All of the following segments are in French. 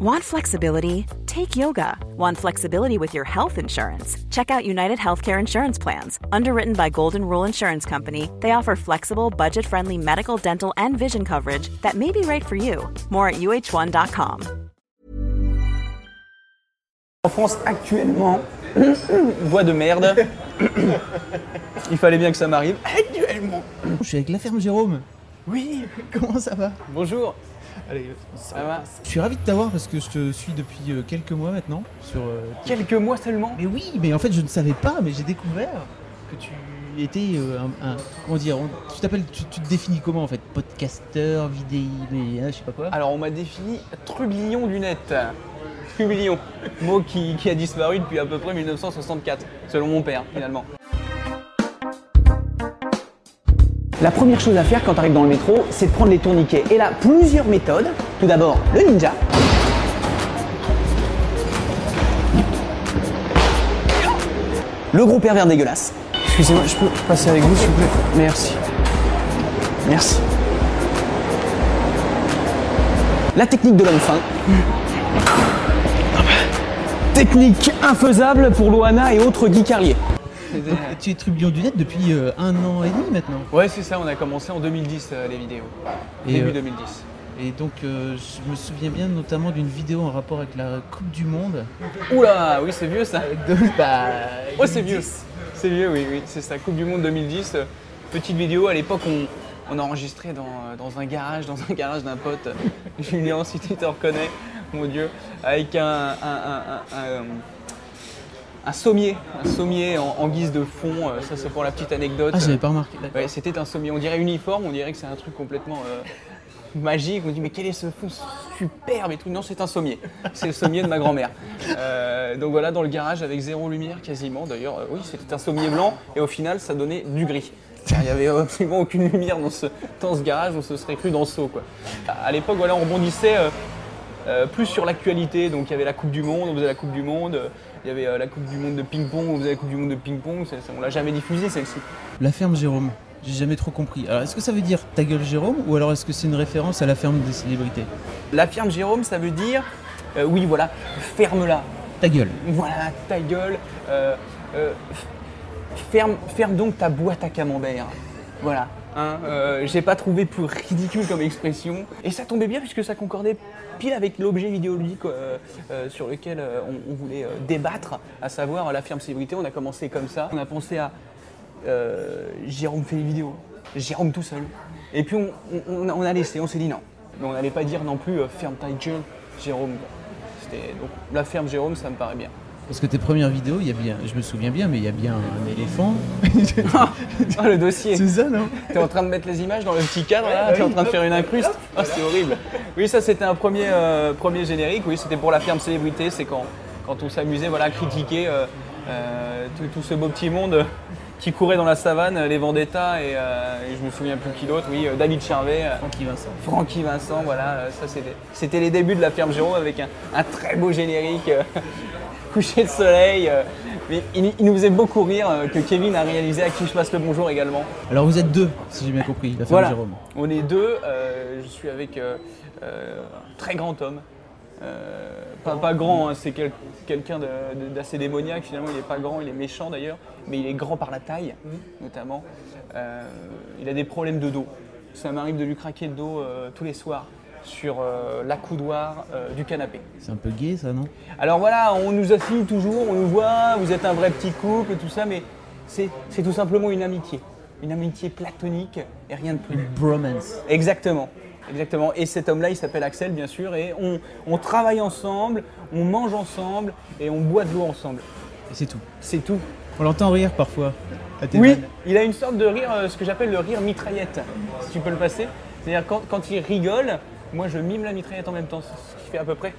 Want flexibility? Take yoga. Want flexibility with your health insurance? Check out United Healthcare Insurance Plans. Underwritten by Golden Rule Insurance Company, they offer flexible, budget friendly medical, dental, and vision coverage that may be right for you. More at uh1.com. En France, actuellement, voix de merde. Il fallait bien que ça m'arrive. Actuellement. Je suis avec la ferme Jérôme. Oui, Comment ça va bonjour. Allez, Ça va Je suis ravi de t'avoir parce que je te suis depuis euh, quelques mois maintenant sur. euh, Quelques mois seulement. Mais oui, mais en fait je ne savais pas, mais j'ai découvert que tu étais euh, un, un- comment dire, on- tu t'appelles, tu, tu te définis comment en fait, podcasteur, vidéo, mais hein, je sais pas quoi. Alors on m'a défini trublion du net. Trublion, mot qui, qui a disparu depuis à peu près 1964, selon mon père finalement. La première chose à faire quand tu arrives dans le métro, c'est de prendre les tourniquets. Et là, plusieurs méthodes. Tout d'abord, le ninja. Le gros pervers dégueulasse. Excusez-moi, je peux passer avec vous s'il vous plaît Merci. Merci. La technique de l'homme fin. Technique infaisable pour Loana et autres Guy Carlier. Donc, tu es trublion du net depuis euh, un an et demi maintenant. Ouais, c'est ça, on a commencé en 2010 les vidéos. Et, Début euh, 2010. Et donc euh, je me souviens bien notamment d'une vidéo en rapport avec la Coupe du Monde. Oula, oui, c'est vieux ça. De, bah, Ouais, c'est vieux. 2010. C'est vieux, oui, oui. C'est ça, Coupe du Monde 2010. euh, Petite vidéo, à l'époque, on, on a enregistré dans, euh, dans un garage, dans un garage d'un pote. Julien, si tu te reconnais, mon Dieu, avec un, un, un- un- un- sommier, un sommier en, en guise de fond. euh, Ça, c'est pour la petite anecdote. Ah, j'avais pas remarqué. Ouais, c'était un sommier. On dirait uniforme, on dirait que c'est un truc complètement euh, magique. On dit, mais quel est ce fond superbe et tout. Non, c'est un sommier. C'est le sommier de ma grand-mère. Euh, donc voilà, dans le garage avec zéro lumière quasiment. D'ailleurs, euh, oui, c'était un sommier blanc et au final, ça donnait du gris. Il n'y avait absolument aucune lumière dans ce, dans ce garage, on se serait cru dans Sceaux. Quoi. À l'époque, voilà, on rebondissait euh, plus sur l'actualité. Donc il y avait la Coupe du Monde, on faisait la Coupe du Monde. euh, Il y avait euh, la Coupe du Monde de ping-pong, on faisait la Coupe du Monde de ping-pong. On l'a jamais diffusée celle-ci. La ferme Jérôme. J'ai jamais trop compris. Alors, est-ce que ça veut dire ta gueule Jérôme ou alors est-ce que c'est une référence à la ferme des célébrités? La firme Jérôme, ça veut dire, euh, oui, voilà, ferme-la. Ta gueule. Voilà, ta gueule. ferme, ferme donc ta boîte à camembert. Voilà. Hein, euh, J'ai pas trouvé plus ridicule comme expression. Et ça tombait bien puisque ça concordait pile avec l'objet vidéoludique euh, euh, sur lequel on, voulait débattre, à savoir la firme célébrité. On a commencé comme ça. On a pensé à Jérôme fait les vidéos. Jérôme tout seul. Et puis on, a, laissé, on s'est dit non. Mais on n'allait pas dire non plus ferme ta gueule, Jérôme. Donc la ferme Jérôme, ça me paraît bien. Parce que tes premières vidéos, il y a bien, je me souviens bien, mais il y a bien un éléphant. Ah, le dossier. c'est ça, non T'es en train de mettre les images dans le petit cadre là, t'es en train de faire une incruste. Ah, c'est horrible. Oui, ça c'était un premier, euh, premier générique, oui, c'était pour la ferme célébrité, c'est quand, quand on s'amusait voilà, à critiquer euh, tout, tout ce beau petit monde euh, qui courait dans la savane, les Vendetta et, euh, et je me souviens plus qui d'autre, oui, euh, David Charvet. euh, Francky Vincent. Francky Vincent, voilà, euh, ça c'était, c'était les débuts de la ferme Jérôme avec un, un très beau générique, euh, coucher de soleil. euh, mais il, il nous faisait beaucoup rire euh, que Kevin a réalisé à qui je passe le bonjour également. Alors vous êtes deux, si j'ai bien compris, la ferme Voilà, Jérôme. on est deux. euh, je suis avec euh, euh, un très grand homme. Euh, pas, pas grand, hein, c'est quel- quelqu'un d'assez démoniaque. Finalement, il n'est pas grand, il est méchant d'ailleurs, mais il est grand par la taille, notamment. Euh, il a des problèmes de dos. Ça m'arrive de lui craquer le dos euh, tous les soirs sur euh, l'accoudoir euh, du canapé. C'est un peu gay, ça, non? Alors voilà, on nous assigne toujours, on nous voit, vous êtes un vrai petit couple, tout ça, mais c'est c'est tout simplement une amitié. Une amitié platonique et rien de plus. Bromance. Exactement. Exactement. Et cet homme-là, il s'appelle Axel, bien sûr, et on, on travaille ensemble, on mange ensemble et on boit de l'eau ensemble. Et c'est tout. C'est tout. On l'entend rire parfois. à tes Oui, vannes. il a une sorte de rire, euh, ce que j'appelle le rire mitraillette, si tu peux le passer. C'est-à-dire quand, quand il rigole, moi je mime la mitraillette en même temps, ce qui fait à peu près.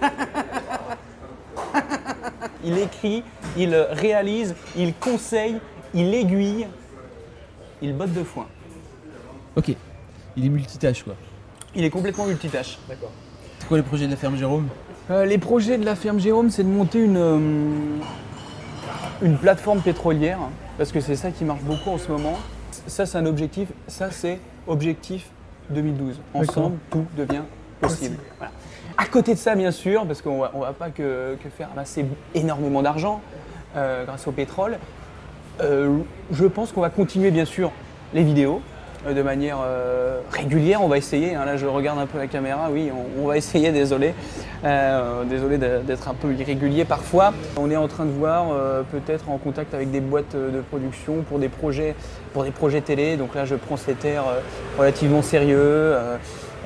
il écrit, il réalise, il conseille, il aiguille, il botte de foin. Ok. Il est multitâche, quoi. Il est complètement multitâche. C'est quoi les projets de la ferme Jérôme? Euh, les projets de la ferme Jérôme, c'est de monter une, euh, une plateforme pétrolière, parce que c'est ça qui marche beaucoup en ce moment. Ça, c'est un objectif. Ça, c'est objectif 2012. Ensemble, tout devient possible. Voilà. À côté de ça, bien sûr, parce qu'on va, on va pas que, que faire amasser énormément d'argent euh, grâce au pétrole, euh, je pense qu'on va continuer, bien sûr, les vidéos de manière euh, régulière. On va essayer. hein. là, je regarde un peu la caméra. Oui, on, va essayer. Désolé, Euh, désolé d'être un peu irrégulier parfois. On est en train de voir euh, peut-être en contact avec des boîtes euh, de production pour des projets, pour des projets télé. Donc là, je prends cet air euh, relativement sérieux, euh,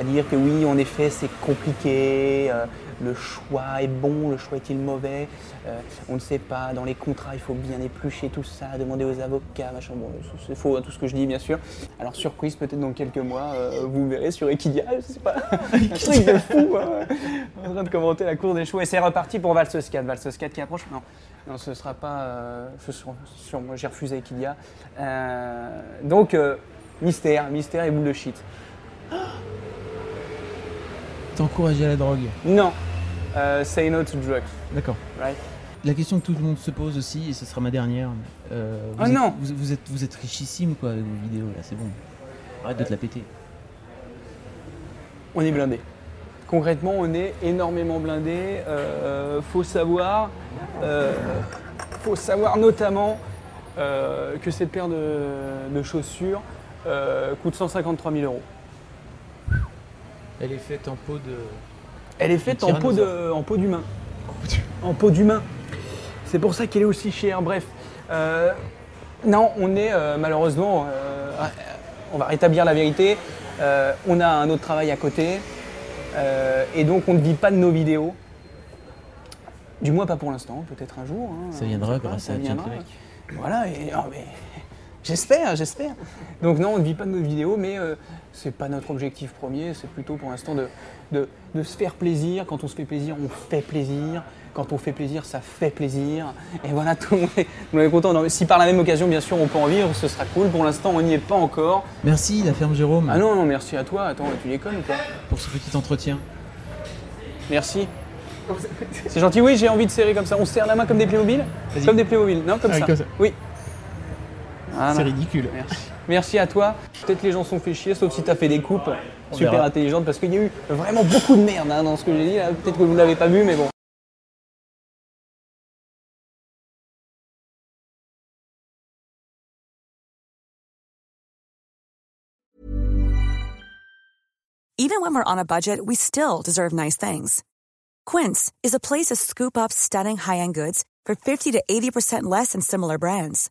à dire que oui, en effet, c'est compliqué. euh, le choix est bon, le choix est-il mauvais Euh, On ne sait pas. Dans les contrats, il faut bien éplucher tout ça, demander aux avocats, machin. Bon, c'est faux, hein, tout ce que je dis, bien sûr. Alors, surprise, peut-être dans quelques mois, euh, vous verrez sur Equidia, je sais pas, un truc de fou. hein, en train de commenter la cour des chevaux. Et c'est reparti pour Valsoscat. Valsoscat qui approche Non, non ce sera pas. euh, j'ai refusé Equidia. Euh, donc, euh, mystère, mystère et boule de shit. T'as encouragé à la drogue. Non, euh, say no to drugs, D'accord. right? La question que tout le monde se pose aussi, et ce sera ma dernière. euh, vous Oh êtes, non vous, vous êtes, vous êtes richissime quoi avec vos vidéos là, c'est bon. Arrête de te la péter. On est blindé. Concrètement, on est énormément blindé. Euh, faut savoir, euh, faut savoir notamment euh, que cette paire de, de chaussures euh, coûte 153 000 euros. Elle est faite en peau de. Elle est faite en peau de- en peau d'humain. En peau d'humain. C'est pour ça qu'elle est aussi chère. Bref. Euh, non, on est euh, malheureusement. On va rétablir la vérité. Euh, on a un autre travail à côté. euh, et donc on ne vit pas de nos vidéos. Du moins pas pour l'instant, peut-être un jour. hein, Ça viendra grâce à. Voilà, et, mais j'espère, j'espère. Donc non, on ne vit pas de nos vidéos, mais euh, c'est pas notre objectif premier, c'est plutôt pour l'instant de, de, de se faire plaisir. Quand on se fait plaisir, on fait plaisir. Quand on fait plaisir, ça fait plaisir. Et voilà, tout le monde est, tout le monde est content. Non, si par la même occasion, bien sûr, on peut en vivre, ce sera cool. Pour l'instant, on n'y est pas encore. Merci la ferme Jérôme Ah non, non, merci à toi. Attends, tu déconnes ou quoi pour ce petit entretien. Merci. C'est gentil, oui, j'ai envie de serrer comme ça. On se serre la main comme des Playmobil. Comme des Playmobil, non Comme Ah, ça. comme ça. Oui. Voilà. C'est ridicule. Merci. Merci à toi. Peut-être les gens sont fait chier, sauf si tu as fait des coupes On super verra. intelligentes, parce qu'il y a eu vraiment beaucoup de merde hein, dans ce que j'ai dit. Peut-être que vous ne l'avez pas vu, mais bon. Even when we're on a budget, we still deserve nice things. Quince is a place to scoop up stunning high-end goods for 50 to 80% less than similar brands.